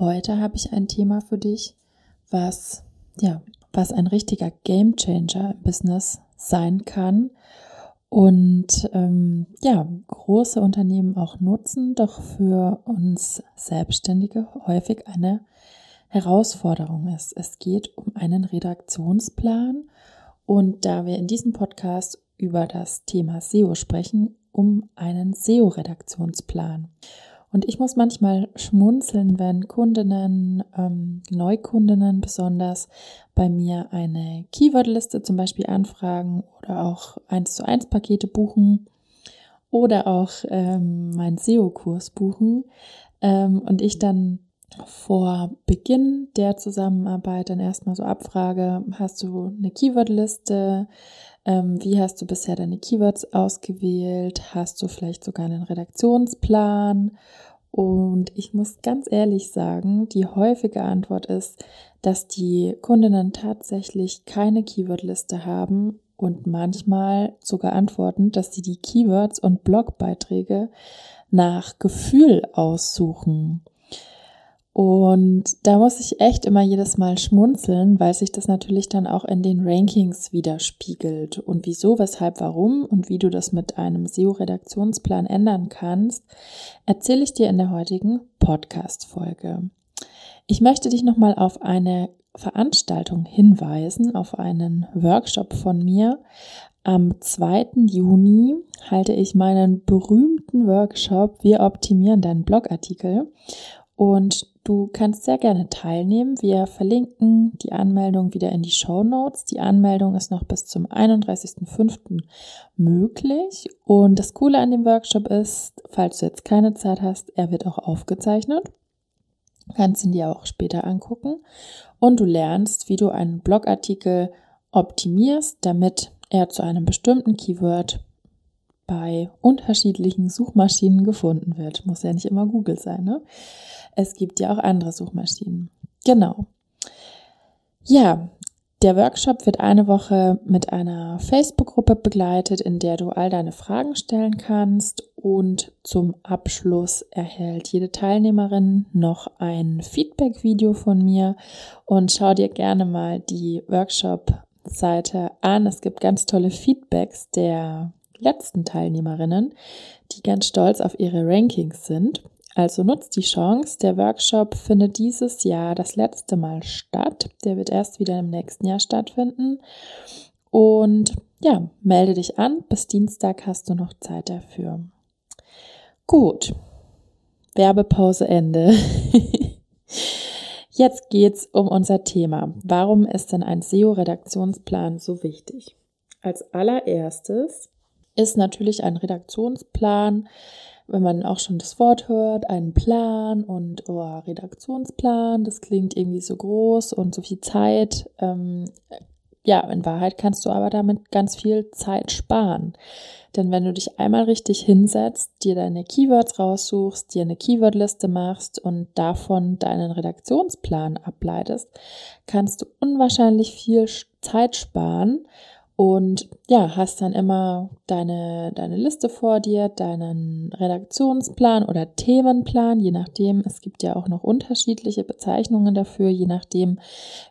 Heute habe ich ein Thema für dich, was, ja, was ein richtiger Gamechanger im Business sein kann und ähm, ja, große Unternehmen auch nutzen, doch für uns Selbstständige häufig eine Herausforderung ist. Es geht um einen Redaktionsplan und da wir in diesem Podcast über das Thema SEO sprechen, um einen SEO-Redaktionsplan. Und ich muss manchmal schmunzeln, wenn Kundinnen, ähm, Neukundinnen besonders bei mir eine Keywordliste zum Beispiel anfragen oder auch 1 zu 1 Pakete buchen oder auch ähm, meinen SEO-Kurs buchen ähm, und ich dann vor Beginn der Zusammenarbeit dann erstmal so abfrage, hast du eine Keywordliste? Ähm, wie hast du bisher deine Keywords ausgewählt? Hast du vielleicht sogar einen Redaktionsplan? Und ich muss ganz ehrlich sagen, die häufige Antwort ist, dass die Kundinnen tatsächlich keine Keywordliste haben und manchmal sogar antworten, dass sie die Keywords und Blogbeiträge nach Gefühl aussuchen. Und da muss ich echt immer jedes Mal schmunzeln, weil sich das natürlich dann auch in den Rankings widerspiegelt. Und wieso, weshalb, warum und wie du das mit einem SEO-Redaktionsplan ändern kannst, erzähle ich dir in der heutigen Podcast-Folge. Ich möchte dich nochmal auf eine Veranstaltung hinweisen, auf einen Workshop von mir. Am 2. Juni halte ich meinen berühmten Workshop Wir optimieren deinen Blogartikel. Und du kannst sehr gerne teilnehmen. Wir verlinken die Anmeldung wieder in die Show Notes. Die Anmeldung ist noch bis zum 31.05. möglich. Und das Coole an dem Workshop ist, falls du jetzt keine Zeit hast, er wird auch aufgezeichnet. Kannst ihn dir auch später angucken. Und du lernst, wie du einen Blogartikel optimierst, damit er zu einem bestimmten Keyword bei unterschiedlichen Suchmaschinen gefunden wird. Muss ja nicht immer Google sein, ne? Es gibt ja auch andere Suchmaschinen. Genau. Ja, der Workshop wird eine Woche mit einer Facebook-Gruppe begleitet, in der du all deine Fragen stellen kannst und zum Abschluss erhält jede Teilnehmerin noch ein Feedback-Video von mir und schau dir gerne mal die Workshop-Seite an. Es gibt ganz tolle Feedbacks der letzten Teilnehmerinnen, die ganz stolz auf ihre Rankings sind. Also nutzt die Chance. Der Workshop findet dieses Jahr das letzte Mal statt. Der wird erst wieder im nächsten Jahr stattfinden. Und ja, melde dich an. Bis Dienstag hast du noch Zeit dafür. Gut. Werbepause Ende. Jetzt geht's um unser Thema. Warum ist denn ein SEO-Redaktionsplan so wichtig? Als allererstes ist natürlich ein Redaktionsplan wenn man auch schon das Wort hört, einen Plan und oh, Redaktionsplan, das klingt irgendwie so groß und so viel Zeit. Ähm, ja, in Wahrheit kannst du aber damit ganz viel Zeit sparen. Denn wenn du dich einmal richtig hinsetzt, dir deine Keywords raussuchst, dir eine Keywordliste machst und davon deinen Redaktionsplan ableitest, kannst du unwahrscheinlich viel Zeit sparen und ja, hast dann immer deine, deine Liste vor dir, deinen Redaktionsplan oder Themenplan, je nachdem. Es gibt ja auch noch unterschiedliche Bezeichnungen dafür, je nachdem,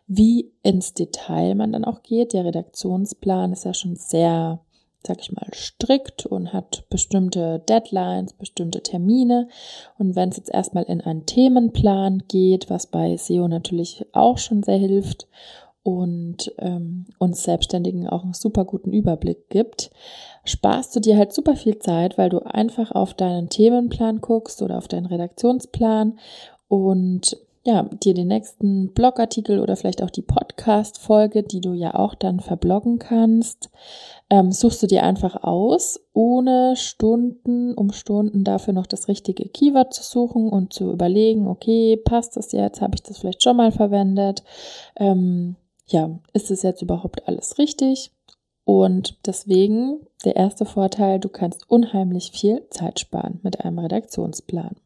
wie ins Detail man dann auch geht. Der Redaktionsplan ist ja schon sehr, sag ich mal, strikt und hat bestimmte Deadlines, bestimmte Termine. Und wenn es jetzt erstmal in einen Themenplan geht, was bei SEO natürlich auch schon sehr hilft und ähm, uns Selbstständigen auch einen super guten Überblick gibt, sparst du dir halt super viel Zeit, weil du einfach auf deinen Themenplan guckst oder auf deinen Redaktionsplan und ja, dir den nächsten Blogartikel oder vielleicht auch die Podcast-Folge, die du ja auch dann verbloggen kannst, ähm, suchst du dir einfach aus, ohne Stunden um Stunden dafür noch das richtige Keyword zu suchen und zu überlegen, okay, passt das jetzt? Habe ich das vielleicht schon mal verwendet? Ähm, ja, ist es jetzt überhaupt alles richtig? Und deswegen der erste Vorteil, du kannst unheimlich viel Zeit sparen mit einem Redaktionsplan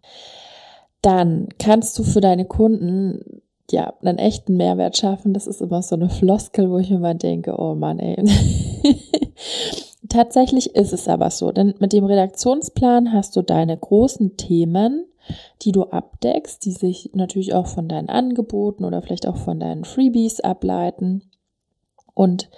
dann kannst du für deine Kunden ja einen echten Mehrwert schaffen. Das ist immer so eine Floskel, wo ich mal denke, oh Mann, ey. Tatsächlich ist es aber so, denn mit dem Redaktionsplan hast du deine großen Themen, die du abdeckst, die sich natürlich auch von deinen Angeboten oder vielleicht auch von deinen Freebies ableiten und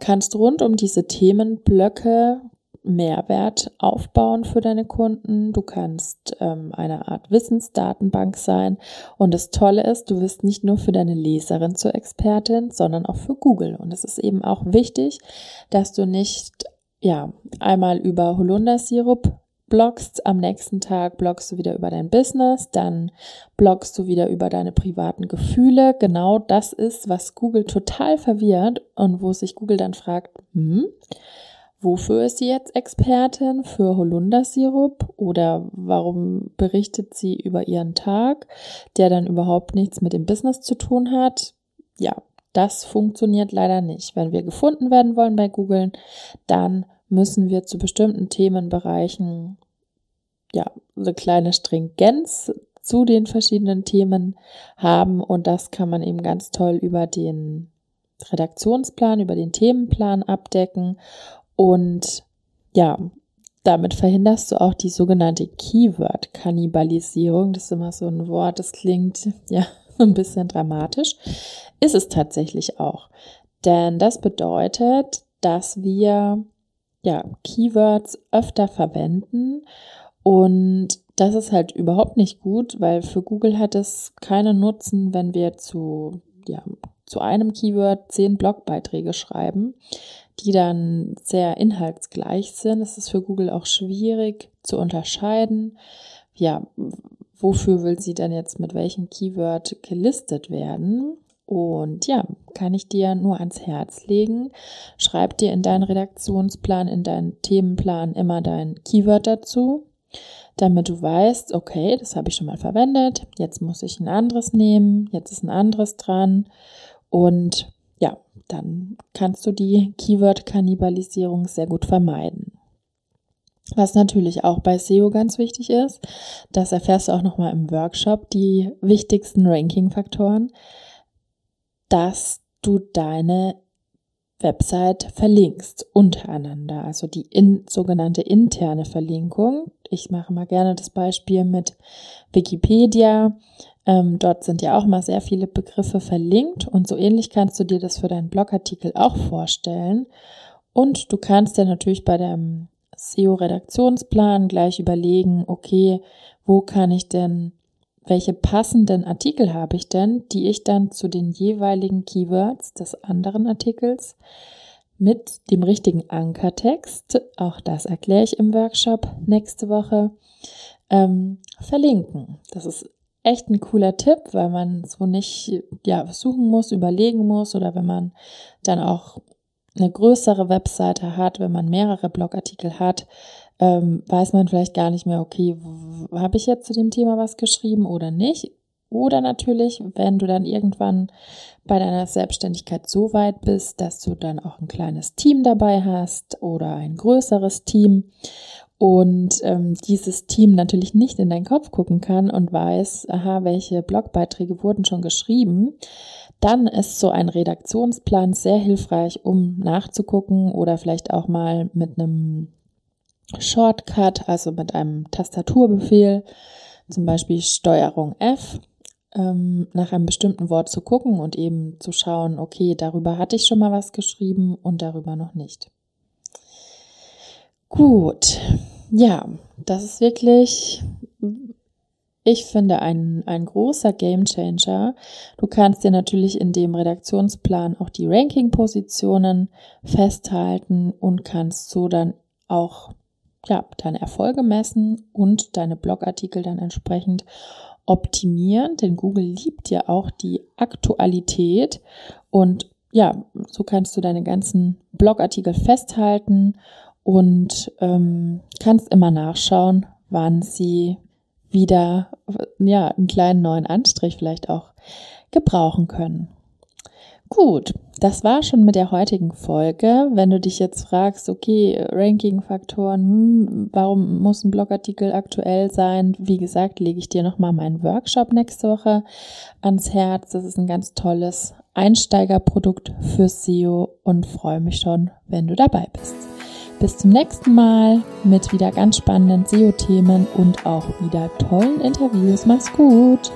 kannst rund um diese Themenblöcke Mehrwert aufbauen für deine Kunden. Du kannst ähm, eine Art Wissensdatenbank sein. Und das Tolle ist, du wirst nicht nur für deine Leserin zur Expertin, sondern auch für Google. Und es ist eben auch wichtig, dass du nicht ja einmal über Holundersirup bloggst, am nächsten Tag bloggst du wieder über dein Business, dann bloggst du wieder über deine privaten Gefühle. Genau das ist, was Google total verwirrt und wo sich Google dann fragt, hm, Wofür ist sie jetzt Expertin? Für Holundersirup? Oder warum berichtet sie über ihren Tag, der dann überhaupt nichts mit dem Business zu tun hat? Ja, das funktioniert leider nicht. Wenn wir gefunden werden wollen bei Google, dann müssen wir zu bestimmten Themenbereichen ja, eine kleine Stringenz zu den verschiedenen Themen haben und das kann man eben ganz toll über den Redaktionsplan, über den Themenplan abdecken und ja, damit verhinderst du auch die sogenannte Keyword-Kannibalisierung. Das ist immer so ein Wort, das klingt ja ein bisschen dramatisch. Ist es tatsächlich auch. Denn das bedeutet, dass wir ja Keywords öfter verwenden und das ist halt überhaupt nicht gut, weil für Google hat es keinen Nutzen, wenn wir zu, ja, zu einem Keyword zehn Blogbeiträge schreiben die dann sehr inhaltsgleich sind. Es ist für Google auch schwierig zu unterscheiden. Ja, wofür will sie denn jetzt mit welchem Keyword gelistet werden? Und ja, kann ich dir nur ans Herz legen. Schreib dir in deinen Redaktionsplan, in deinen Themenplan immer dein Keyword dazu, damit du weißt, okay, das habe ich schon mal verwendet, jetzt muss ich ein anderes nehmen, jetzt ist ein anderes dran. Und ja, dann kannst du die Keyword-Kannibalisierung sehr gut vermeiden. Was natürlich auch bei SEO ganz wichtig ist, das erfährst du auch nochmal im Workshop, die wichtigsten Ranking-Faktoren, dass du deine Website verlinkst untereinander, also die in, sogenannte interne Verlinkung. Ich mache mal gerne das Beispiel mit Wikipedia. Ähm, dort sind ja auch mal sehr viele Begriffe verlinkt und so ähnlich kannst du dir das für deinen Blogartikel auch vorstellen. Und du kannst ja natürlich bei deinem SEO-Redaktionsplan gleich überlegen, okay, wo kann ich denn, welche passenden Artikel habe ich denn, die ich dann zu den jeweiligen Keywords des anderen Artikels mit dem richtigen Ankertext, auch das erkläre ich im Workshop nächste Woche, ähm, verlinken. Das ist echt ein cooler Tipp, weil man so nicht ja suchen muss, überlegen muss oder wenn man dann auch eine größere Webseite hat, wenn man mehrere Blogartikel hat, ähm, weiß man vielleicht gar nicht mehr, okay, habe ich jetzt zu dem Thema was geschrieben oder nicht. Oder natürlich, wenn du dann irgendwann bei deiner Selbstständigkeit so weit bist, dass du dann auch ein kleines Team dabei hast oder ein größeres Team und ähm, dieses Team natürlich nicht in deinen Kopf gucken kann und weiß, aha, welche Blogbeiträge wurden schon geschrieben, dann ist so ein Redaktionsplan sehr hilfreich, um nachzugucken oder vielleicht auch mal mit einem Shortcut, also mit einem Tastaturbefehl, zum Beispiel Steuerung F, ähm, nach einem bestimmten Wort zu gucken und eben zu schauen, okay, darüber hatte ich schon mal was geschrieben und darüber noch nicht. Gut, ja, das ist wirklich, ich finde, ein, ein großer Gamechanger. Du kannst dir natürlich in dem Redaktionsplan auch die Ranking-Positionen festhalten und kannst so dann auch ja, deine Erfolge messen und deine Blogartikel dann entsprechend optimieren, denn Google liebt ja auch die Aktualität und ja, so kannst du deine ganzen Blogartikel festhalten und ähm, kannst immer nachschauen, wann sie wieder ja einen kleinen neuen Anstrich vielleicht auch gebrauchen können. Gut, das war schon mit der heutigen Folge. Wenn du dich jetzt fragst, okay, Ranking-Faktoren, hm, warum muss ein Blogartikel aktuell sein? Wie gesagt, lege ich dir nochmal meinen Workshop nächste Woche ans Herz. Das ist ein ganz tolles Einsteigerprodukt für SEO und freue mich schon, wenn du dabei bist. Bis zum nächsten Mal mit wieder ganz spannenden SEO-Themen und auch wieder tollen Interviews. Mach's gut!